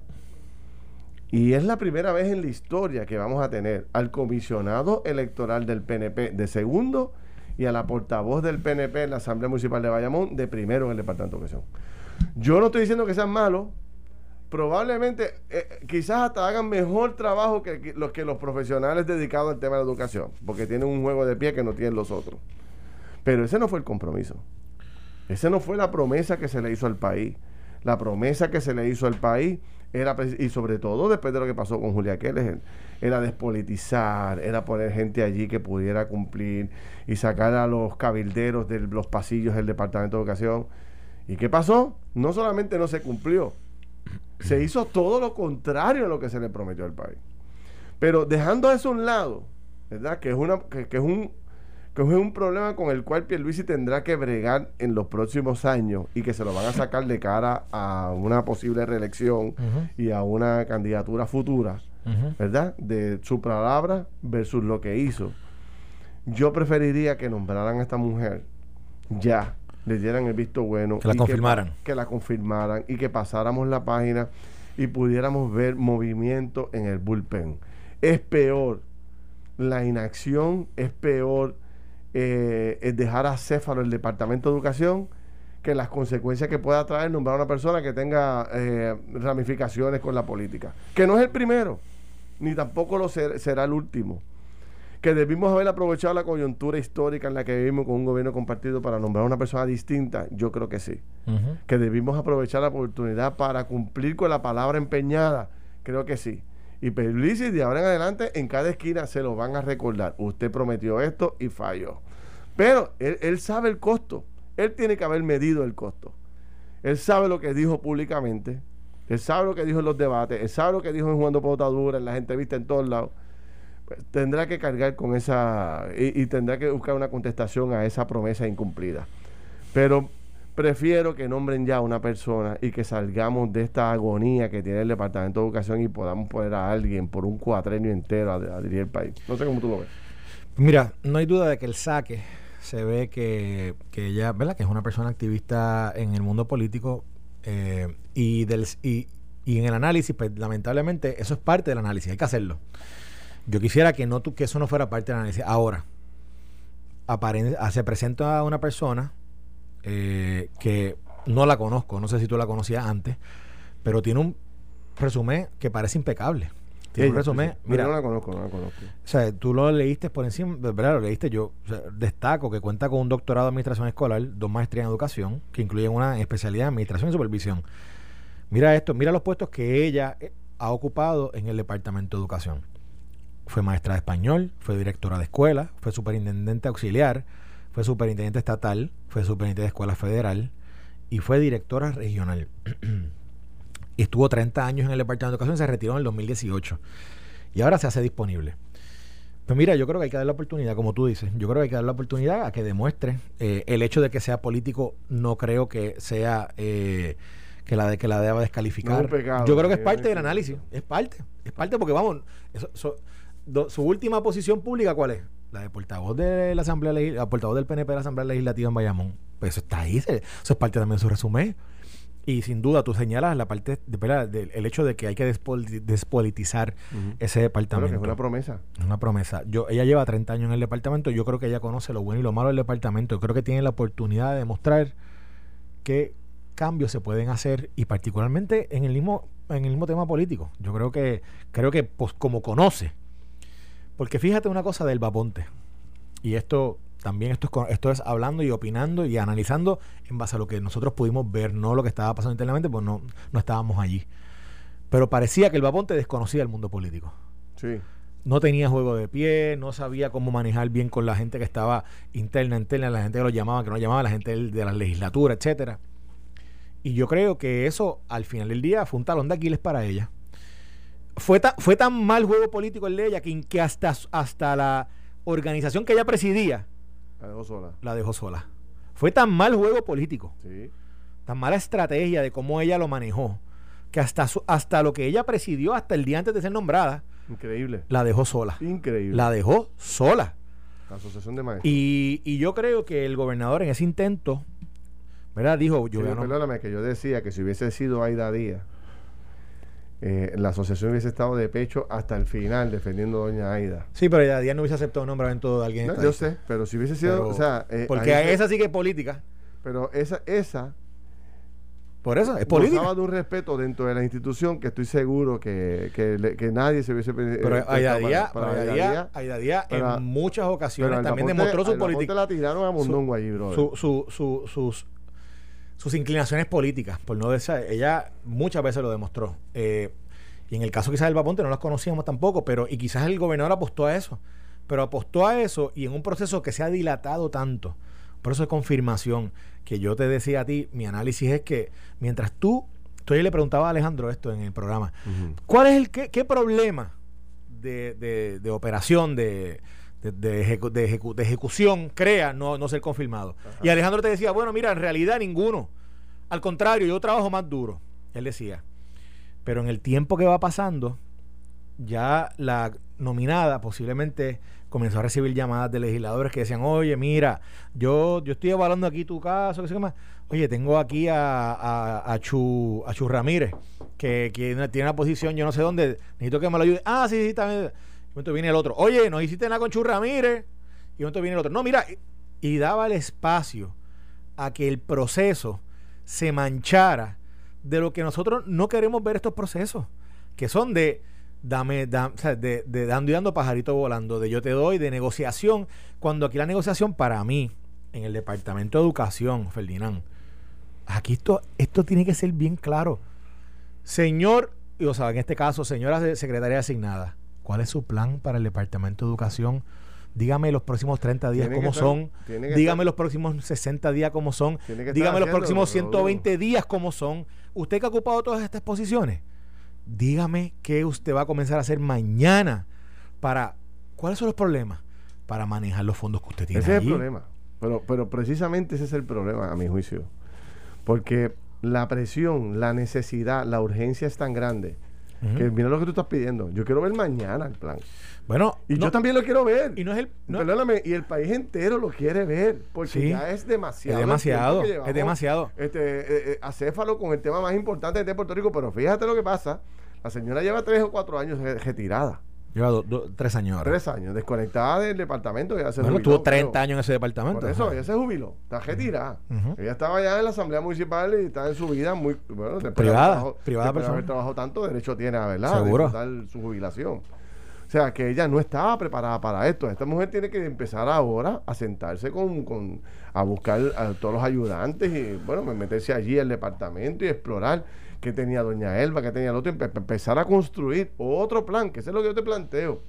Y es la primera vez en la historia que vamos a tener al comisionado electoral del PNP de segundo y a la portavoz del PNP en la Asamblea Municipal de Bayamón de primero en el Departamento de Educación. Yo no estoy diciendo que sean malos, probablemente eh, quizás hasta hagan mejor trabajo que, los que los profesionales dedicados al tema de la educación, porque tienen un juego de pie que no tienen los otros. Pero ese no fue el compromiso. Ese no fue la promesa que se le hizo al país. La promesa que se le hizo al país era, y sobre todo después de lo que pasó con Julia Keller, era despolitizar, era poner gente allí que pudiera cumplir y sacar a los cabilderos de los pasillos del Departamento de Educación. ¿Y qué pasó? No solamente no se cumplió, se hizo todo lo contrario a lo que se le prometió al país. Pero dejando eso a un lado, ¿verdad? Que es, una, que, es un, que es un problema con el cual Pierluisi tendrá que bregar en los próximos años y que se lo van a sacar de cara a una posible reelección y a una candidatura futura, ¿verdad? De su palabra versus lo que hizo. Yo preferiría que nombraran a esta mujer ya le dieran el visto bueno. Que la confirmaran. Que, la confirmaran y que pasáramos la página y pudiéramos ver movimiento en el bullpen. Es peor la inacción, es peor eh, dejar a Céfalo el Departamento de Educación que las consecuencias que pueda traer nombrar a una persona que tenga eh, ramificaciones con la política. Que no es el primero, ni tampoco lo será el último que debimos haber aprovechado la coyuntura histórica en la que vivimos con un gobierno compartido para nombrar a una persona distinta, yo creo que sí. Que debimos aprovechar la oportunidad para cumplir con la palabra empeñada, creo que sí. Y Perlicis de ahora en adelante en cada esquina se lo van a recordar. Usted prometió esto y falló. Pero él, sabe el costo. Él tiene que haber medido el costo. Él sabe lo que dijo públicamente. Él sabe lo que dijo en los debates. Él sabe lo que dijo en Juan de Potadura, en las entrevistas en todos lados pues, tendrá que cargar con esa y, tendrá que buscar una contestación a esa promesa incumplida. Pero prefiero que nombren ya a una persona y que salgamos de esta agonía que tiene el Departamento de Educación y podamos poner a alguien por un cuatrenio entero a, dirigir el país. No sé cómo tú lo ves. Mira, no hay duda de que el saque se ve que, que ella, ¿verdad? Que es una persona activista en el mundo político eh, y, del, y, y en el análisis, pues lamentablemente eso es parte del análisis, hay que hacerlo. Yo quisiera que, no, que eso no fuera parte del análisis. Ahora, ah, se presenta a una persona eh, que no la conozco, no sé si tú la conocías antes, pero tiene un resumen que parece impecable. Tiene un resumen. Mira, no la conozco, no la conozco. O sea, tú lo leíste por encima, ¿verdad? Lo leíste yo. destaco que cuenta con un doctorado en administración escolar, dos maestrías en educación, que incluyen una especialidad en administración y supervisión. Mira esto, mira los puestos que ella eh, ha ocupado en el departamento de educación fue maestra de español, fue directora de escuela, fue superintendente auxiliar, fue superintendente estatal, fue superintendente de escuela federal y fue directora regional. estuvo 30 años en el Departamento de Educación y se retiró en el 2018. Y ahora se hace disponible. Pues mira, yo creo que hay que dar la oportunidad, como tú dices, yo creo que hay que dar la oportunidad a que demuestre. Eh, el hecho de que sea político no creo que sea eh, que la de que la deba descalificar. yo creo que es parte del análisis, es parte, es parte porque vamos, eso, su última posición pública, ¿cuál es? La de portavoz de la Asamblea la portavoz del PNP de la Asamblea Legislativa en Bayamón. Pues eso está ahí, eso es parte también de su resumen. Y sin duda tú señalas la parte de, el hecho de que hay que despolitizar ese departamento. es una promesa. Es una promesa. Yo, ella lleva 30 años en el departamento. Yo creo que ella conoce lo bueno y lo malo del departamento. Yo creo que tiene la oportunidad de demostrar qué cambios se pueden hacer y particularmente en el mismo en el mismo tema político. Yo creo que creo que pues, como conoce porque fíjate una cosa del Vaponte. Y esto también esto es, esto es hablando y opinando y analizando en base a lo que nosotros pudimos ver, no lo que estaba pasando internamente, pues no, no estábamos allí. Pero parecía que el Vaponte desconocía el mundo político. Sí. No tenía juego de pie, no sabía cómo manejar bien con la gente que estaba interna, interna, la gente que lo llamaba, que no llamaba, la gente de la legislatura, etcétera. Y yo creo que eso, al final del día, fue un talón de Aquiles para ella fue, fue tan mal juego político el de ella que, hasta, hasta la organización que ella presidía la dejó sola. La dejó sola. Fue tan mal juego político, tan mala estrategia de cómo ella lo manejó, que hasta, hasta lo que ella presidió hasta el día antes de ser nombrada, Increíble. La dejó sola. Increíble. La dejó sola. La Asociación de Maestros. Y, y yo creo que el gobernador en ese intento ¿verdad? Dijo, yo Perdóname, que yo decía que si hubiese sido Aida Díaz, eh, la asociación hubiese estado de pecho hasta el final defendiendo a doña Aida. Sí, pero Aida Díaz no hubiese aceptado un nombramiento de alguien. No, yo sé, pero si hubiese sido, o sea, eh, porque esa sí que es política. Pero esa, esa por eso, es política. de un respeto dentro de la institución que estoy seguro que, que, nadie se hubiese Pero Aida Díaz, Aida Díaz en muchas ocasiones también demostró su política. la tiraron a Mondongo allí, Su, su, su, sus, sus inclinaciones políticas, por no decir, ella muchas veces lo demostró. Eh, y en el caso quizás del Vaponte no las conocíamos tampoco, pero y quizás el gobernador apostó a eso. Pero apostó a eso y en un proceso que se ha dilatado tanto, por eso es confirmación, que yo te decía a ti, mi análisis es que mientras tú, tú le preguntaba a Alejandro esto en el programa, ¿cuál es el qué, problema de, operación, de, de, ejecución crea no, no ser confirmado? Y Alejandro te decía, bueno, mira, en realidad ninguno. Al contrario, yo trabajo más duro. Él decía. Pero en el tiempo que va pasando, ya la nominada posiblemente comenzó a recibir llamadas de legisladores que decían, oye, mira, yo, yo estoy evaluando aquí tu caso, que se llama. Oye, tengo aquí a, a, a, Chu, a Chu Ramírez, que, tiene una posición, yo no sé dónde, necesito que me lo ayude. Ah, sí, sí, también. Y momento viene el otro, oye, no hiciste nada con Chu Ramírez. Y momento viene el otro. No, mira, y daba el espacio a que el proceso se manchara de lo que nosotros no queremos ver estos procesos, que son de dame, de, dando y dando pajarito volando, de yo te doy, de negociación, cuando aquí la negociación para mí, en el Departamento de Educación, Ferdinand, aquí esto, esto tiene que ser bien claro. Señor, o sea, en este caso, señora secretaria asignada, ¿cuál es su plan para el Departamento de Educación? Dígame los próximos 30 días cómo son. Dígame los próximos 60 días cómo son. Dígame los próximos 120 días cómo son. Usted que ha ocupado todas estas posiciones, dígame qué usted va a comenzar a hacer mañana para, ¿cuáles son los problemas? Para manejar los fondos que usted tiene. Ese es el problema. Pero, pero precisamente ese es el problema, a mi juicio. Porque la presión, la necesidad, la urgencia es tan grande que mira lo que tú estás pidiendo. Yo quiero ver mañana el plan. Bueno, y yo también lo quiero ver. Y no es el. Perdóname, y el país entero lo quiere ver. Porque ya es demasiado. Es demasiado. es demasiado. Este, eh, eh, acéfalo con el tema más importante de Puerto Rico. Pero fíjate lo que pasa. La señora lleva tres o cuatro años retirada. Lleva tres años. Tres años, desconectada del departamento. Ya se bueno, tuvo 30 años en ese departamento. Por eso, ella se jubiló, está retirada. Ella estaba ya en la Asamblea Municipal y está en su vida muy. Bueno, privada. privada persona. haber trabajado tanto, derecho tiene, ¿verdad? Seguro. De su jubilación. O sea, que ella no estaba preparada para esto. Esta mujer tiene que empezar ahora a sentarse con, con a buscar a todos los ayudantes y, bueno, meterse allí al departamento y explorar que tenía doña Elba, que tenía el otro, empezar a construir otro plan, que es lo que yo te planteo.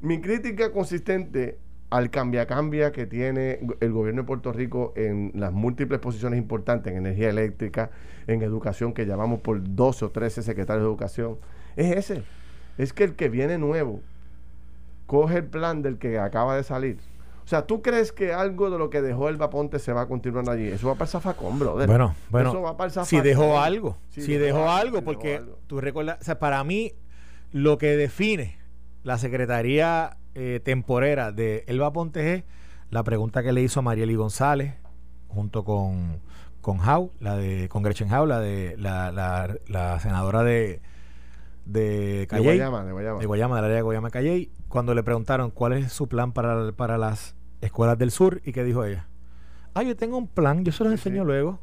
Mi crítica consistente al cambia-cambia que tiene el gobierno de Puerto Rico en las múltiples posiciones importantes en energía eléctrica, en educación, que llamamos por 12 o 13 secretarios de educación, es ese. Es que el que viene nuevo coge el plan del que acaba de salir o sea, ¿tú crees que algo de lo que dejó el Vaponte se va a continuar allí? Eso va para el zafacón, brother. Bueno, bueno. Eso va para el Si dejó algo. Si, dejó, algo, porque tú recuerdas, o sea, para mí, lo que define la secretaría eh, temporera de Elba Ponte es la pregunta que le hizo a Marieli González junto con, con Howe, la de, con Gretchen Howe, la de la, la, senadora de de Calley, de Guayama, de Guayama. De Guayama, del área de Guayama Calley, cuando le preguntaron cuál es su plan para, para las Escuelas del Sur. ¿Y qué dijo ella? Ah, yo tengo un plan, yo se los enseño luego.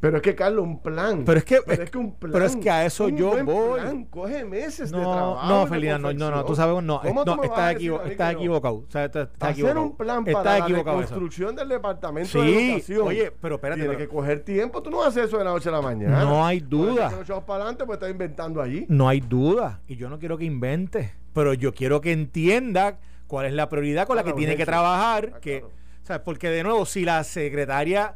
Pero es que, Carlos, un plan. Pero es que, pero es que un plan. Pero es que a eso yo voy. Plan, coge meses no, de trabajo. No, Felina, no, no, no, tú sabes, no, no estás, equivo estás equivocado. O sea, estás Hacer equivocado. un plan para la construcción del departamento de educación. Oye, pero espérate. Tiene que coger tiempo. Tú no hacer eso de la noche a la mañana. No hay duda. para adelante, pues estás inventando allí. No hay duda. Y yo no quiero que invente. Pero yo quiero que entienda cuál es la prioridad con la que tiene que trabajar. Ah, que, Porque de nuevo, si la secretaria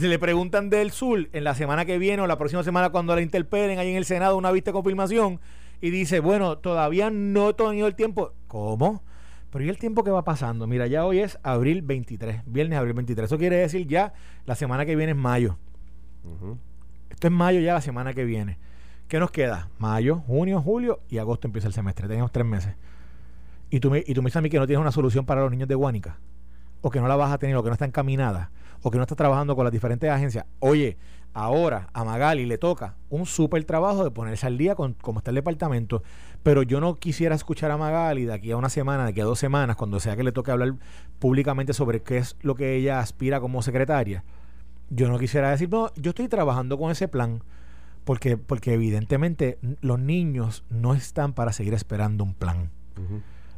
le preguntan del sur en la semana que viene o la próxima semana cuando la interpelen ahí en el Senado una vista de confirmación y dice, bueno, todavía no he tenido el tiempo. ¿Cómo? Pero ¿y el tiempo que va pasando? Mira, ya hoy es abril 23, viernes abril 23. Eso quiere decir ya la semana que viene es mayo. Esto es mayo ya la semana que viene. ¿Qué nos queda? Mayo, junio, julio y agosto empieza el semestre. Tenemos tres meses. Y tú, me, y tú me dices a mí que no tienes una solución para los niños de Guánica. o que no la vas a tener o que no está encaminada o que no está trabajando con las diferentes agencias, oye, ahora a Magali le toca un súper trabajo de ponerse al día con cómo está el departamento, pero yo no quisiera escuchar a Magali de aquí a una semana, de aquí a dos semanas, cuando sea que le toque hablar públicamente sobre qué es lo que ella aspira como secretaria. Yo no quisiera decir, no, yo estoy trabajando con ese plan, porque, porque evidentemente los niños no están para seguir esperando un plan.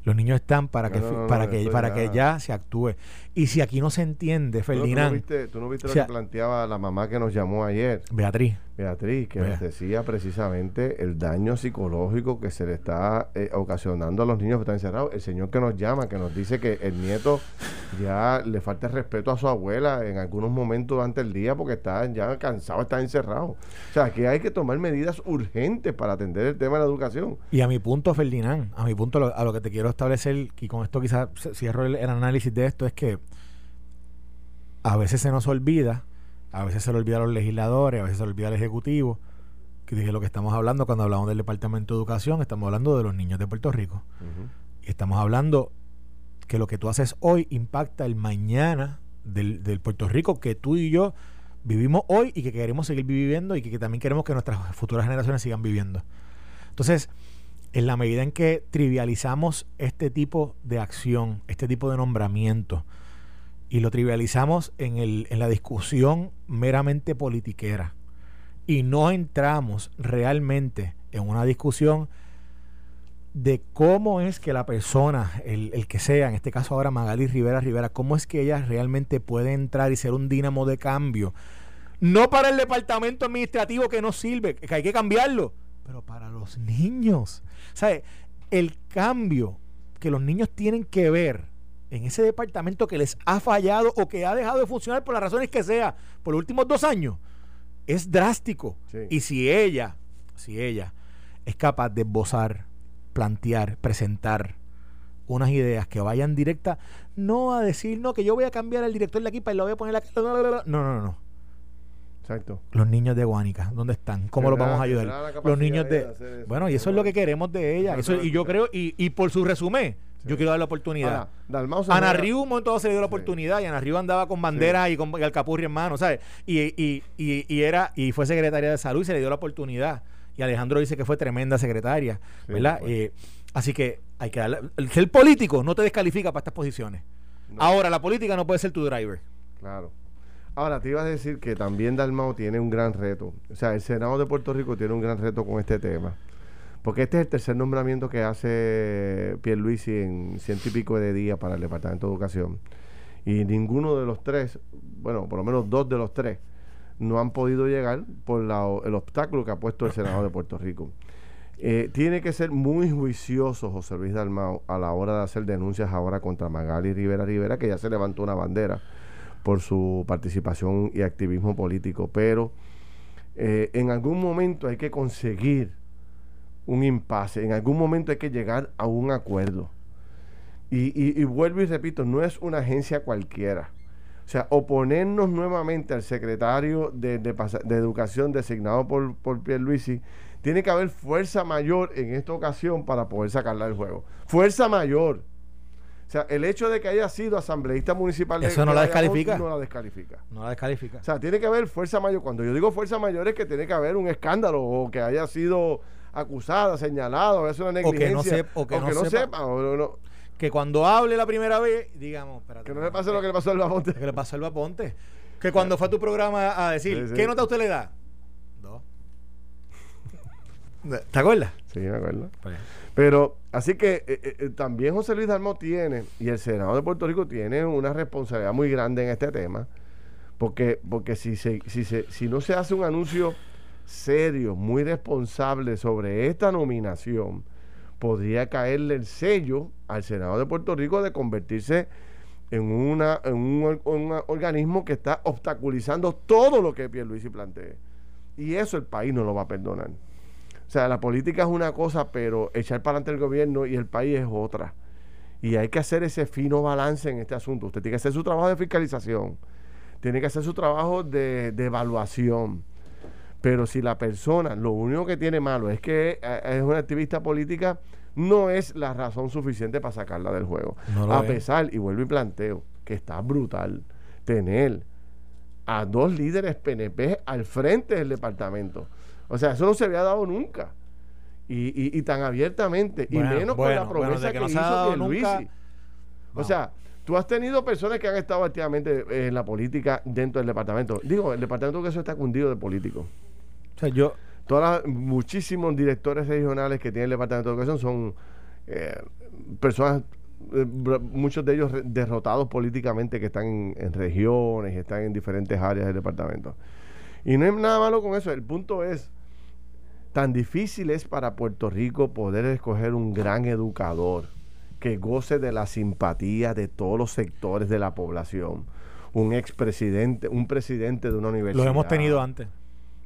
Los niños están para que para que para ya. que ya se actúe. Y si aquí no se entiende, Ferdinand. ¿Tú no viste, lo que planteaba la mamá que nos llamó ayer? Beatriz. Beatriz, que nos decía precisamente el daño psicológico que se le está eh, ocasionando a los niños que están encerrados. El señor que nos llama, que nos dice que el nieto ya le falta respeto a su abuela en algunos momentos durante el día porque está ya cansado, está encerrado. O sea, que hay que tomar medidas urgentes para atender el tema de la educación. Y a mi punto, Ferdinand, a mi punto, a lo que te quiero establecer, y con esto quizás cierro el análisis de esto, es que a veces se nos olvida a veces se le olvida a los legisladores, a veces se le olvida al Ejecutivo, que dije lo que estamos hablando cuando hablamos del Departamento de Educación, estamos hablando de los niños de Puerto Rico. Y estamos hablando que lo que tú haces hoy impacta el mañana del, Puerto Rico que tú y yo vivimos hoy y que queremos seguir viviendo y que, que también queremos que nuestras futuras generaciones sigan viviendo. Entonces, en la medida en que trivializamos este tipo de acción, este tipo de nombramiento, y lo trivializamos en, el, en la discusión meramente politiquera y no entramos realmente en una discusión de cómo es que la persona, el, el, que sea, en este caso ahora Magali Rivera Rivera, cómo es que ella realmente puede entrar y ser un dínamo de cambio. No para el departamento administrativo que no sirve, que hay que cambiarlo, pero para los niños. O el cambio que los niños tienen que ver en ese departamento que les ha fallado o que ha dejado de funcionar por las razones que sea por los últimos dos años es drástico. Y si ella, si ella es capaz de esbozar, plantear, presentar unas ideas que vayan directas, no a decir, no, que yo voy a cambiar el director de aquí para y lo voy a poner. No, no, no, no. Exacto. Los niños de Guánica, ¿dónde están? ¿Cómo los vamos a ayudar? Los niños de... bueno, y eso es lo que queremos de ella. Eso, y yo creo, y, y por su resumen, yo quiero dar la oportunidad. Ana Riu un momento se le dio la oportunidad y Ana Riu andaba con bandera y con alcapurri en mano, ¿sabes? Y, y, y, era, y fue secretaria de salud y se le dio la oportunidad. Y Alejandro dice que fue tremenda secretaria, ¿verdad? Eh, así que hay que darle. Ser político no te descalifica para estas posiciones. Ahora, la política no puede ser tu driver. Claro. Ahora, te iba a decir que también Dalmao tiene un gran reto. O sea, el Senado de Puerto Rico tiene un gran reto con este tema. Porque este es el tercer nombramiento que hace Pierluisi en ciento y pico de días para el Departamento de Educación. Y ninguno de los tres, bueno, por lo menos dos de los tres, no han podido llegar por el obstáculo que ha puesto el Senado de Puerto Rico. Eh, tiene que ser muy juicioso José Luis Dalmao a la hora de hacer denuncias ahora contra Magali Rivera Rivera, que ya se levantó una bandera por su participación y activismo político. Pero eh, en algún momento hay que conseguir un impasse. En algún momento hay que llegar a un acuerdo. Y, vuelvo y repito, no es una agencia cualquiera. O sea, oponernos nuevamente al secretario de, de, Educación designado por, por Pierluisi, tiene que haber fuerza mayor en esta ocasión para poder sacarla del juego. Fuerza mayor. O sea, el hecho de que haya sido asambleísta municipal Eso no la descalifica. No la descalifica. No la descalifica. O sea, tiene que haber fuerza mayor. Cuando yo digo fuerza mayor es que tiene que haber un escándalo o que haya sido acusada, señalada, es una negligencia. O que no, o que no, sepa. que cuando hable la primera vez, digamos, que no le pase lo que le pasó al Baponte. Que le pasó al Baponte. Que cuando fue a tu programa a decir, ¿qué nota usted le da? Dos. ¿Te acuerdas? Sí, me acuerdo. Pues. Pero, así que eh, eh, eh, también José Luis Dalmau tiene, y el Senado de Puerto Rico tiene una responsabilidad muy grande en este tema, porque, porque si, se, si, se, si no se hace un anuncio serio, muy responsable sobre esta nominación, podría caerle el sello al Senado de Puerto Rico de convertirse en, una, en un, organismo que está obstaculizando todo lo que Pierluisi plantee. Y eso el país no lo va a perdonar. O sea, la política es una cosa, pero echar para adelante el gobierno y el país es otra. Y hay que hacer ese fino balance en este asunto. Usted tiene que hacer su trabajo de fiscalización, tiene que hacer su trabajo de, de evaluación pero si la persona lo único que tiene malo es que eh, es una activista política, no es la razón suficiente para sacarla del juego. a pesar, y vuelvo y planteo, que está brutal tener a dos líderes PNP al frente del departamento. O sea, eso no se había dado nunca. Y, tan abiertamente. y menos con la promesa que, que hizo Luisi. O sea, tú has tenido personas que han estado activamente en la política dentro del departamento. Digo, el departamento que eso está cundido de políticos. O sea, yo. Todas muchísimos directores regionales que tiene el departamento de educación son eh, personas eh, muchos de ellos derrotados políticamente que están en, en, regiones, están en diferentes áreas del departamento. Y no hay nada malo con eso. El punto es, tan difícil es para Puerto Rico poder escoger un gran educador que goce de la simpatía de todos los sectores de la población. Un expresidente, un presidente de una universidad. Lo hemos tenido antes.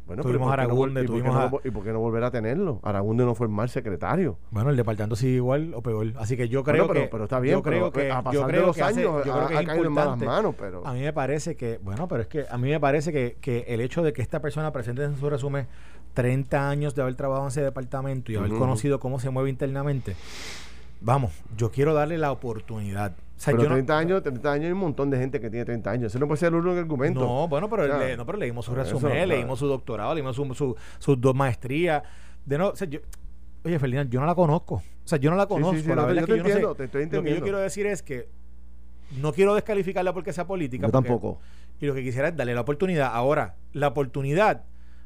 Bueno, tuvimos Aragunde, ¿y, tuvimos ¿y por qué no volver a tenerlo? Aragunde no fue el mal secretario. Bueno, el departamento sigue igual o peor. Así que yo creo pero, que. Pero está bien, yo creo que, a pasar de los años ha, caído en malas manos. Pero... A mí me parece que. Bueno, pero es que a mí me parece que, que el hecho de que esta persona presente en su resumen 30 años de haber trabajado en ese departamento y haber conocido cómo se mueve internamente. Vamos, yo quiero darle la oportunidad pero 30 años, 30 años hay un montón de gente que tiene 30 años. Ese no puede ser el único argumento. No, bueno, pero, no, pero leímos su resumen, leímos su doctorado, leímos su, sus dos maestrías. De no, oye, Ferdinand, yo no la conozco. O sea, yo no la conozco. la verdad yo que yo te estoy entendiendo. Lo que yo quiero decir es que no quiero descalificarla porque sea política. Yo tampoco. Y lo que quisiera es darle la oportunidad. Ahora, la oportunidad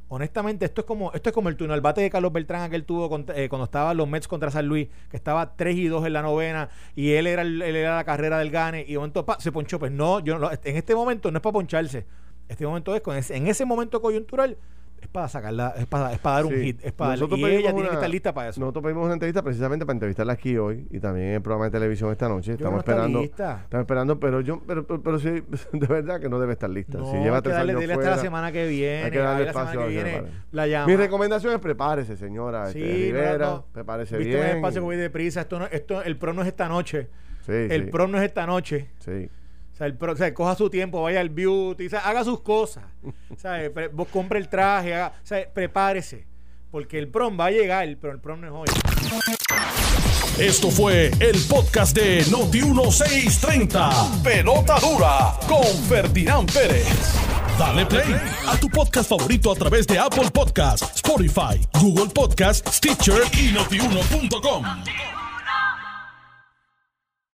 honestamente, esto es como esto es como el turno al bate de Carlos Beltrán que él tuvo eh, cuando estaban los Mets contra San Luis, que estaba 3 y 2 en la novena y él era, él era la carrera del Gane y de momento se ponchó. Pues no, yo en este momento no es para poncharse. Este momento es en ese momento coyuntural es para sacarla, es para, es para dar un hit, es para y ella tiene que estar lista para eso. Nosotros pedimos una entrevista precisamente para entrevistarla aquí hoy y también en el programa de televisión esta noche. estamos esperando. Estamos esperando, pero yo, pero, pero, sí, de verdad que no debe estar lista. si lleva tres años fuera, hasta la semana que viene. Hay que darle espacio que viene, la llama. Mi recomendación es prepárese, señora. Sí, este, Rivera, prepárese bien. Viste espacio que voy deprisa. Esto no, esto, el pro no es esta noche. Sí, el sí. pro no es esta noche. Sí sea, el, o sea, coja su tiempo, vaya al beauty, o sea, haga sus cosas. o vos compre el traje, haga, o sea, prepárese. Porque el prom va a llegar, pero el prom no es hoy. Esto fue el podcast de Noti1630. Pelota dura con Ferdinand Pérez. Dale play a tu podcast favorito a través de Apple Podcasts, Spotify, Google Podcasts, Stitcher y notiuno.com.